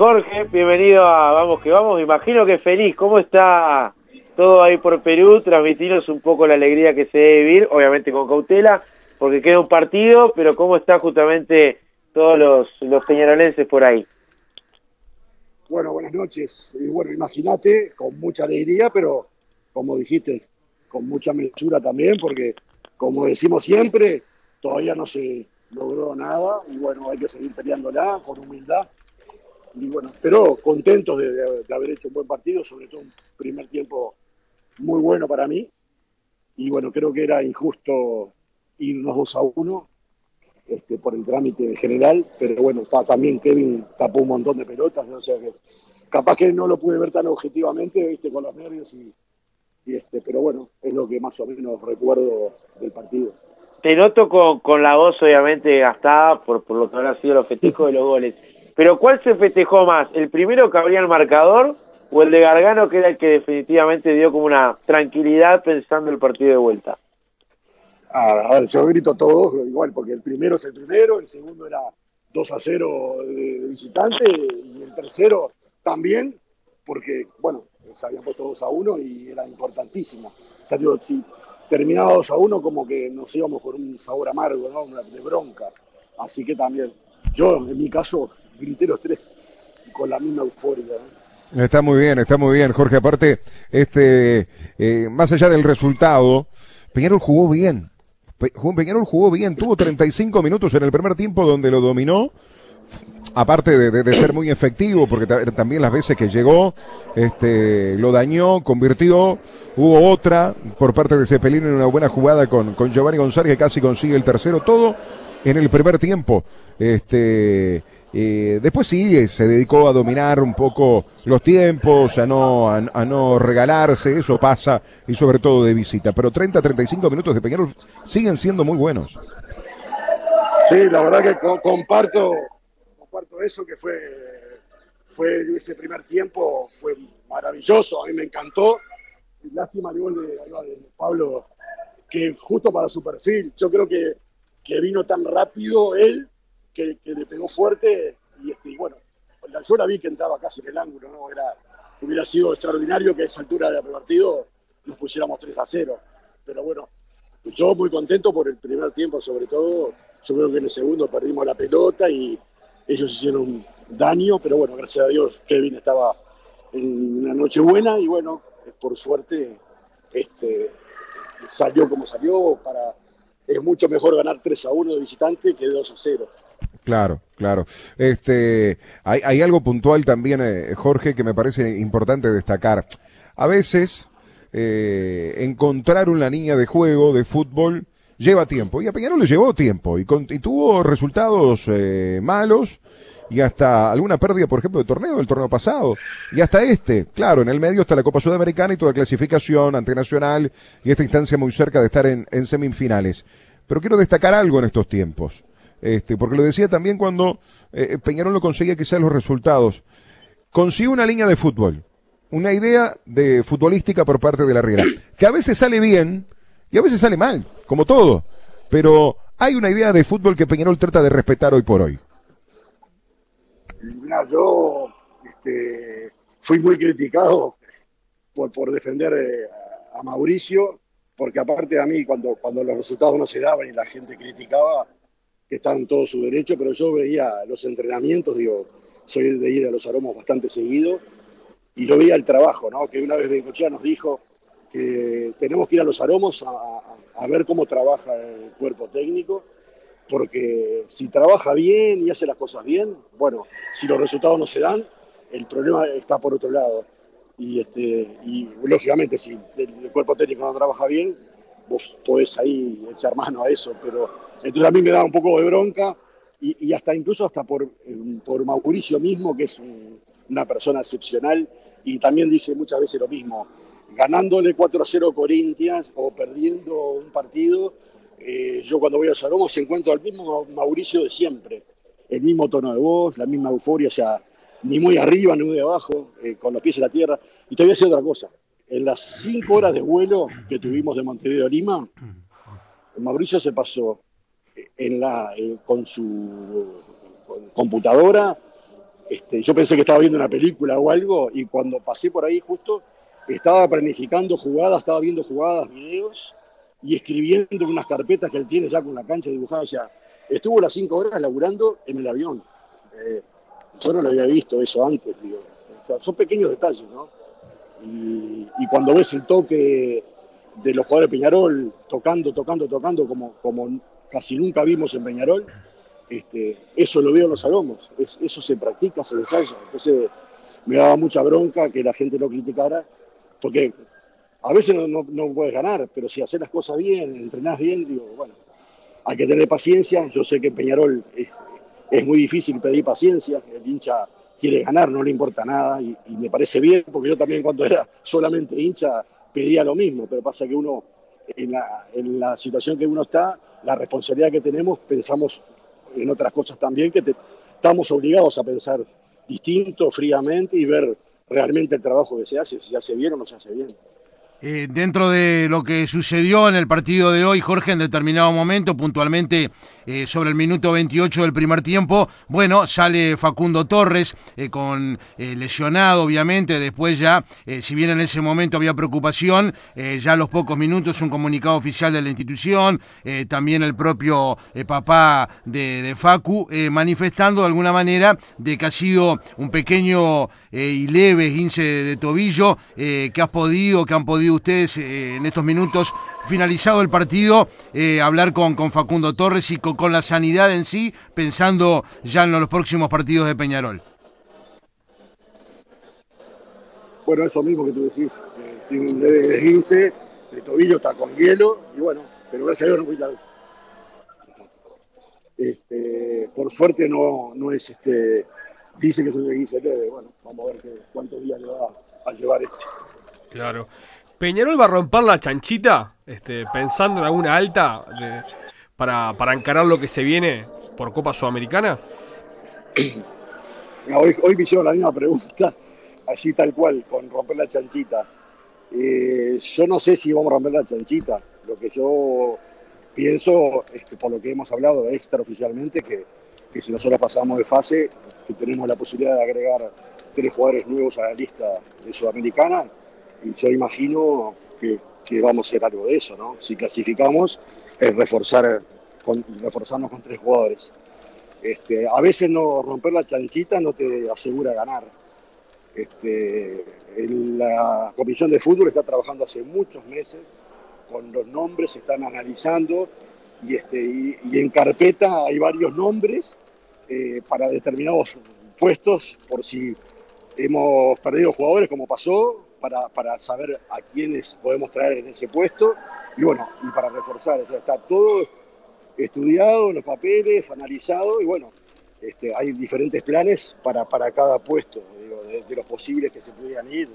Jorge, bienvenido a Vamos que Vamos. Me imagino que feliz. ¿Cómo está todo ahí por Perú? Transmitiros un poco la alegría que se debe vivir, obviamente con cautela, porque queda un partido, pero ¿cómo está justamente todos los, los peñarolenses por ahí? Bueno, buenas noches. Y bueno, imagínate, con mucha alegría, pero como dijiste, con mucha mesura también, porque como decimos siempre, todavía no se logró nada y bueno, hay que seguir peleándola con humildad y bueno, pero contentos de, haber hecho un buen partido, sobre todo un primer tiempo muy bueno para mí. Y bueno, creo que era injusto irnos 2 a 1 este, por el trámite general, pero bueno, está, también Kevin tapó un montón de pelotas, o sea que capaz que no lo pude ver tan objetivamente, viste, con los nervios y, este, pero bueno, es lo que más o menos recuerdo del partido. Te noto con, con la voz obviamente gastada por, por lo que habrá sido los festejos de los goles. Pero ¿cuál se festejó más? ¿El primero que abría el marcador o el de Gargano que era el que definitivamente dio como una tranquilidad pensando el partido de vuelta? a ver, yo grito todos igual, porque el primero es el primero, el segundo era 2 a 0 de, visitante y el tercero también, porque, bueno, se habían puesto 2 a 1 y era importantísimo. Sea, digo, si terminaba 2 a 1, como que nos íbamos con un sabor amargo, ¿no? De bronca. Así que también, yo en mi caso, grité tres con la misma euforia. Está muy bien, está muy bien, Jorge. Aparte, este, eh, más allá del resultado, Peñarol jugó bien. Peñarol jugó bien, tuvo 35 minutos en el primer tiempo donde lo dominó. Aparte de, ser muy efectivo, porque también las veces que llegó, este, lo dañó, convirtió. Hubo otra por parte de Cepelín en una buena jugada con, con Giovanni González que casi consigue el tercero. Todo en el primer tiempo. Este, eh, después sí, se dedicó a dominar un poco los tiempos, a no, a, no regalarse, eso pasa, y sobre todo de visita. Pero 30, 35 minutos de Peñarol siguen siendo muy buenos. Sí, la verdad que comparto, comparto eso, que fue, fue ese primer tiempo, fue maravilloso, a mí me encantó. Lástima el gol de, de Pablo, que justo para su perfil, yo creo que, que vino tan rápido él que, le pegó fuerte y, este, bueno, yo la vi que entraba casi en el ángulo, ¿no? Era, hubiera sido extraordinario que a esa altura del partido nos pusiéramos 3 a 0. Pero bueno, yo muy contento por el primer tiempo, sobre todo. Yo creo que en el segundo perdimos la pelota y ellos hicieron daño, pero bueno, gracias a Dios Kevin estaba en una noche buena y bueno, por suerte este, salió como salió. Para, es mucho mejor ganar 3 a 1 de visitante que 2 a 0. Claro, claro. Este, hay, hay algo puntual también, eh, Jorge, que me parece importante destacar. A veces, eh, encontrar una línea de juego de fútbol lleva tiempo. Y a Peñarol le llevó tiempo y, tuvo resultados eh, malos y hasta alguna pérdida, por ejemplo, de torneo, del torneo pasado. Y hasta este, claro, en el medio está la Copa Sudamericana y toda clasificación ante Nacional y esta instancia muy cerca de estar en, semifinales. Pero quiero destacar algo en estos tiempos. Este, porque lo decía también cuando eh, Peñarol no conseguía quizás los resultados. Consigue una línea de fútbol, una idea de futbolística por parte de la Riera, que a veces sale bien y a veces sale mal, como todo. Pero hay una idea de fútbol que Peñarol trata de respetar hoy por hoy. Yo este, fui muy criticado por, por defender eh, a Mauricio, porque aparte a mí cuando, cuando los resultados no se daban y la gente criticaba, que están en todo su derecho, pero yo veía los entrenamientos, digo, soy de ir a los aromos bastante seguido, y yo veía el trabajo, ¿no? Que una vez Bencochea nos dijo que tenemos que ir a los aromos a, ver cómo trabaja el cuerpo técnico, porque si trabaja bien y hace las cosas bien, bueno, si los resultados no se dan, el problema está por otro lado. Y, este, y lógicamente, si el cuerpo técnico no trabaja bien, vos podés ahí echar mano a eso, pero entonces a mí me da un poco de bronca y, hasta incluso hasta por, eh, por Mauricio mismo, que es una persona excepcional. Y también dije muchas veces lo mismo, ganándole 4 a 0 Corinthians o perdiendo un partido, eh, yo cuando voy a Saromos encuentro al mismo Mauricio de siempre, el mismo tono de voz, la misma euforia, o sea, ni muy arriba ni muy abajo, eh, con los pies en la tierra. Y te voy a decir otra cosa, en las 5 horas de vuelo que tuvimos de Montevideo a Lima, Mauricio se pasó en la, con su computadora este, yo pensé que estaba viendo una película o algo y cuando pasé por ahí justo estaba planificando jugadas, estaba viendo jugadas, videos y escribiendo unas carpetas que él tiene ya con la cancha dibujada. O estuvo las cinco horas laburando en el avión. Eh, yo no lo había visto eso antes, digo. son pequeños detalles, ¿no? Y, cuando ves el toque de los jugadores de Peñarol tocando, tocando, tocando, como, como casi nunca vimos en Peñarol, este, eso lo veo en los salomos, eso se practica, se ensaya. Entonces me daba mucha bronca que la gente lo criticara, porque a veces no, puedes ganar, pero si haces las cosas bien, entrenás bien, digo, bueno, hay que tener paciencia. Yo sé que en Peñarol es, es muy difícil pedir paciencia, el hincha quiere ganar, no le importa nada, y, me parece bien, porque yo también cuando era solamente hincha pedía lo mismo, pero pasa que uno, en la, en la situación que uno está, la responsabilidad que tenemos, pensamos en otras cosas también, que estamos obligados a pensar distinto, fríamente y ver realmente el trabajo que se hace, si se hace bien o no se hace bien. Eh, dentro de lo que sucedió en el partido de hoy, Jorge, en determinado momento, puntualmente eh, sobre el minuto 28 del primer tiempo, bueno, sale Facundo Torres eh, con lesionado, obviamente, después ya, si bien en ese momento había preocupación, ya a los pocos minutos un comunicado oficial de la institución, también el propio papá de, de Facu, manifestando de alguna manera de que ha sido un pequeño y leve esguince de tobillo, que has podido, que han podido ustedes eh, en estos minutos, finalizado el partido, eh, hablar con, con Facundo Torres y con, la sanidad en sí, pensando ya en los próximos partidos de Peñarol? Bueno, eso mismo que tú decís, eh, tiene un leve de el tobillo está con hielo, y bueno, pero gracias a Dios no fui tal. Este, por suerte no, no es este, dice que es un desguince leve, bueno, vamos a ver cuántos días le va a llevar esto. Claro. Peñarol va a romper la chanchita, este, pensando en alguna alta para, para, encarar lo que se viene por Copa Sudamericana. hoy, hoy me hicieron la misma pregunta, así tal cual, con romper la chanchita. Eh, yo no sé si vamos a romper la chanchita. Lo que yo pienso, es que por lo que hemos hablado extraoficialmente, que, que si nosotros pasamos de fase, que tenemos la posibilidad de agregar tres jugadores nuevos a la lista de Sudamericana, y yo imagino que, vamos a hacer algo de eso, ¿no? Si clasificamos, es reforzar, reforzarnos con tres jugadores. Este, a veces no romper la chanchita no te asegura ganar. Este, la Comisión de Fútbol está trabajando hace muchos meses con los nombres, se están analizando y, este, y, en carpeta hay varios nombres eh, para determinados puestos por si hemos perdido jugadores como pasó para, para, saber a quiénes podemos traer en ese puesto y bueno, y para reforzar, o sea, está todo estudiado, los papeles, analizado y bueno, este, hay diferentes planes para, para cada puesto, digo, de, los posibles que se pudieran ir.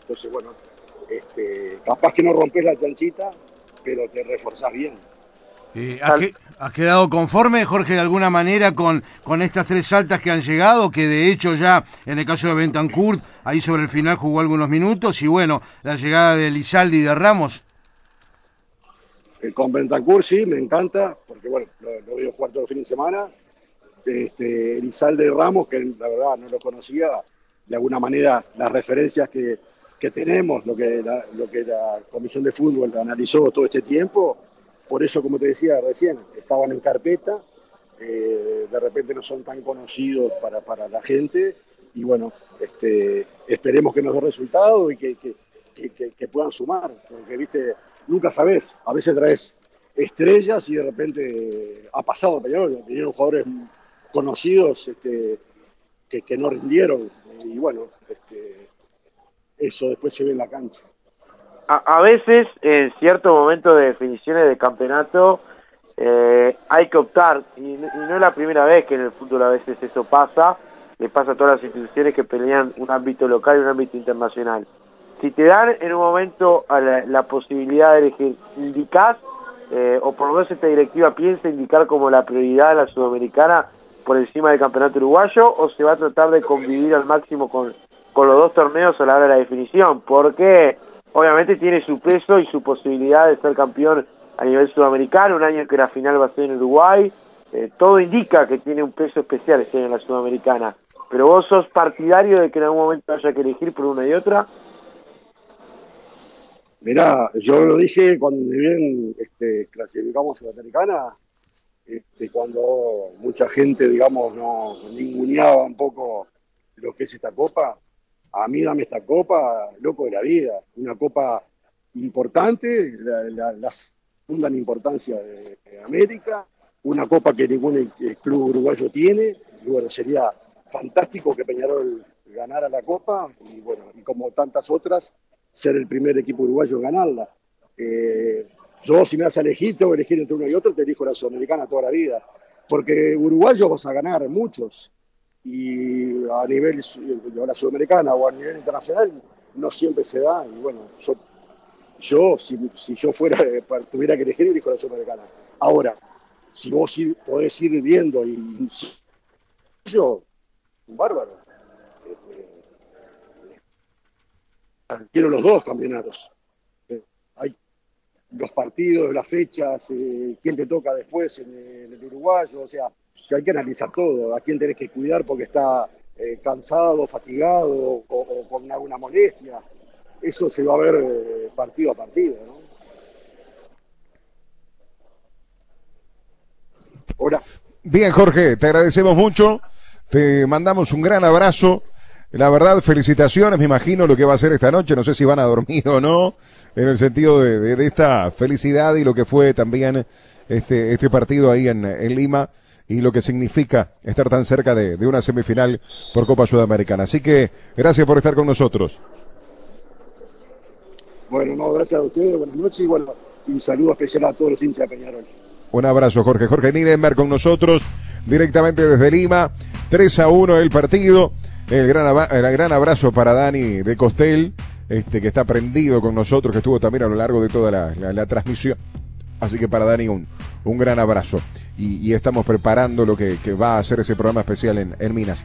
Entonces, bueno, este, capaz que no rompes la chanchita, pero te reforzás bien. Eh, ¿has, quedado conforme, Jorge, de alguna manera con, con estas tres saltas que han llegado? Que de hecho ya en el caso de Bentancourt, ahí sobre el final jugó algunos minutos. Y bueno, la llegada de Lizaldi y de Ramos. Eh, con Bentancourt sí, me encanta, porque bueno, lo, lo veo jugar todo el fin de semana. Este, Lizaldi y Ramos, que la verdad no lo conocía, de alguna manera las referencias que, que tenemos, lo que, lo que la Comisión de Fútbol analizó todo este tiempo por eso, como te decía recién, estaban en carpeta, eh, de repente no son tan conocidos para, para la gente y bueno, este, esperemos que nos dé resultado y que, que, puedan sumar, porque viste, nunca sabes, a veces traes estrellas y de repente ha pasado, vinieron jugadores conocidos este, que, no rindieron y bueno, este, eso después se ve en la cancha a, veces, en cierto momento de definiciones de campeonato, eh, hay que optar, y, no es la primera vez que en el fútbol a veces eso pasa, le pasa a todas las instituciones que pelean un ámbito local y un ámbito internacional. Si te dan en un momento la, posibilidad de elegir, indicás, eh, o por lo menos esta directiva piensa indicar como la prioridad de la sudamericana por encima del campeonato uruguayo, o se va a tratar de convivir al máximo con, con los dos torneos a la hora de la definición, porque obviamente tiene su peso y su posibilidad de ser campeón a nivel sudamericano, un año que la final va a ser en Uruguay, eh, todo indica que tiene un peso especial este año en la sudamericana. Pero vos sos partidario de que en algún momento haya que elegir por una y otra. Mirá, yo lo dije cuando bien este, clasificamos a la americana, este, cuando mucha gente, digamos, no ninguneaba un poco lo que es esta copa. A mí dame esta copa, loco de la vida, una copa importante, la, la, segunda en importancia de, América, una copa que ningún club uruguayo tiene, y bueno, sería fantástico que Peñarol ganara la copa, y bueno, y como tantas otras, ser el primer equipo uruguayo en ganarla. Eh, yo, si me das a elegir, tengo que elegir entre uno y otro, te elijo la Sudamericana toda la vida. Porque uruguayos vas a ganar muchos. Y a nivel de la Sudamericana o a nivel internacional no siempre se da. Y bueno, yo, si, yo fuera, tuviera que elegir, elijo la Sudamericana. Ahora, si vos podés ir viendo y yo, un bárbaro. quiero los dos campeonatos. Eh, hay los partidos, las fechas, eh, quién te toca después en, el uruguayo, o sea, hay que analizar todo, a quién tenés que cuidar porque está eh, cansado, fatigado o, con alguna molestia. Eso se va a ver partido a partido, ¿no? Hola. Bien, Jorge, te agradecemos mucho, te mandamos un gran abrazo. La verdad, felicitaciones, me imagino lo que va a ser esta noche, no sé si van a dormir o no, en el sentido de, esta felicidad y lo que fue también este, este partido ahí en, Lima y lo que significa estar tan cerca de, una semifinal por Copa Sudamericana. Así que gracias por estar con nosotros. Bueno, no, gracias a ustedes, buenas noches y bueno, un saludo especial a todos los hinchas de Peñarol. Un abrazo, Jorge. Jorge Nirenberg con nosotros, directamente desde Lima. 3 a 1 el partido. El gran, el gran abrazo para Dani de Costel, este, que está prendido con nosotros, que estuvo también a lo largo de toda la, transmisión. Así que para Dani un, un gran abrazo. Y, estamos preparando lo que, va a ser ese programa especial en, en Minas.